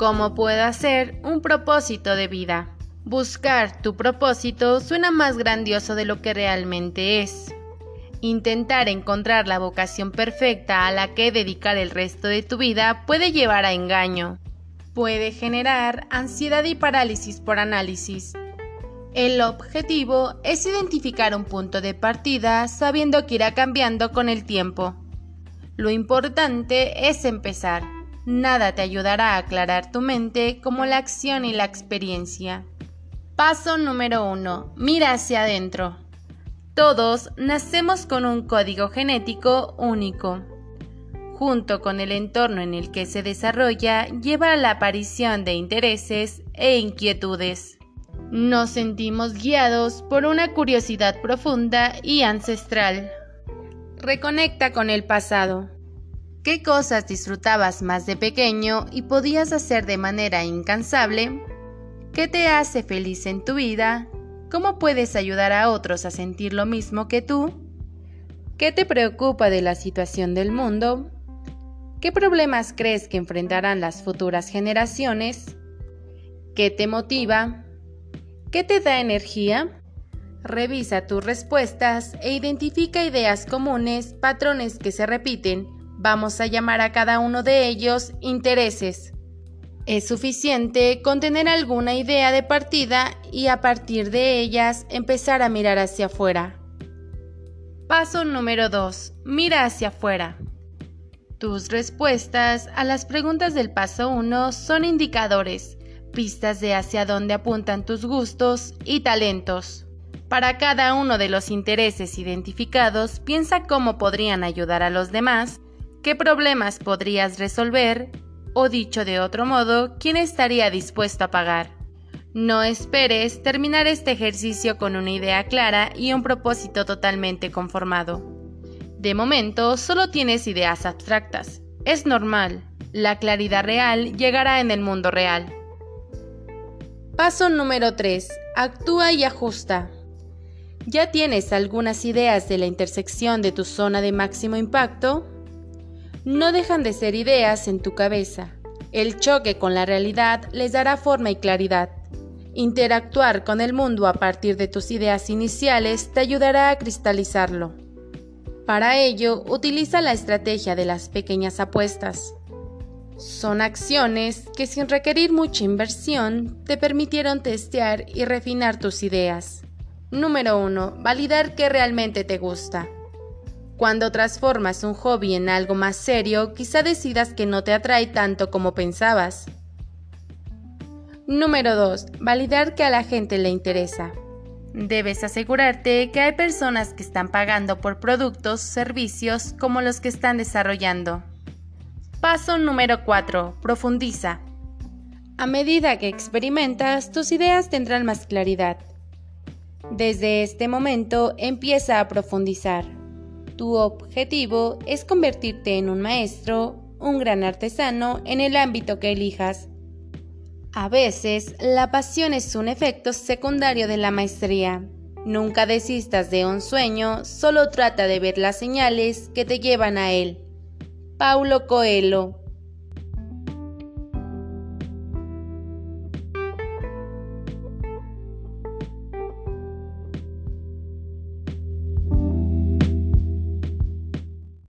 ¿Cómo puedo hacer un propósito de vida? Buscar tu propósito suena más grandioso de lo que realmente es. Intentar encontrar la vocación perfecta a la que dedicar el resto de tu vida puede llevar a engaño. Puede generar ansiedad y parálisis por análisis. El objetivo es identificar un punto de partida sabiendo que irá cambiando con el tiempo. Lo importante es empezar. Nada te ayudará a aclarar tu mente como la acción y la experiencia. Paso número 1. Mira hacia adentro. Todos nacemos con un código genético único. Junto con el entorno en el que se desarrolla, lleva a la aparición de intereses e inquietudes. Nos sentimos guiados por una curiosidad profunda y ancestral. Reconecta con el pasado. ¿Qué cosas disfrutabas más de pequeño y podías hacer de manera incansable? ¿Qué te hace feliz en tu vida ¿Cómo puedes ayudar a otros a sentir lo mismo que tú? ¿Qué te preocupa de la situación del mundo? ¿Qué problemas crees que enfrentarán las futuras generaciones? ¿Qué te motiva? ¿Qué te da energía? Revisa tus respuestas e identifica ideas comunes, patrones que se repiten. Vamos a llamar a cada uno de ellos intereses. Es suficiente con tener alguna idea de partida y a partir de ellas empezar a mirar hacia afuera. Paso número 2. Mira hacia afuera. Tus respuestas a las preguntas del paso 1 son indicadores, pistas de hacia dónde apuntan tus gustos y talentos. Para cada uno de los intereses identificados, piensa cómo podrían ayudar a los demás, qué problemas podrías resolver o dicho de otro modo, ¿quién estaría dispuesto a pagar? No esperes terminar este ejercicio con una idea clara y un propósito totalmente conformado. De momento, solo tienes ideas abstractas. Es normal. La claridad real llegará en el mundo real. Paso número 3. Actúa y ajusta. ¿Ya tienes algunas ideas de la intersección de tu zona de máximo impacto? No dejan de ser ideas en tu cabeza. El choque con la realidad les dará forma y claridad. Interactuar con el mundo a partir de tus ideas iniciales te ayudará a cristalizarlo. Para ello, utiliza la estrategia de las pequeñas apuestas. Son acciones que sin requerir mucha inversión te permitieron testear y refinar tus ideas. Número 1. Validar qué realmente te gusta. Cuando transformas un hobby en algo más serio, quizá decidas que no te atrae tanto como pensabas. Número 2. Validar que a la gente le interesa. Debes asegurarte que hay personas que están pagando por productos, servicios como los que están desarrollando. Paso número 4. Profundiza. A medida que experimentas, tus ideas tendrán más claridad. Desde este momento empieza a profundizar. Tu objetivo es convertirte en un maestro, un gran artesano en el ámbito que elijas. A veces, la pasión es un efecto secundario de la maestría. Nunca desistas de un sueño, solo trata de ver las señales que te llevan a él. Paulo Coelho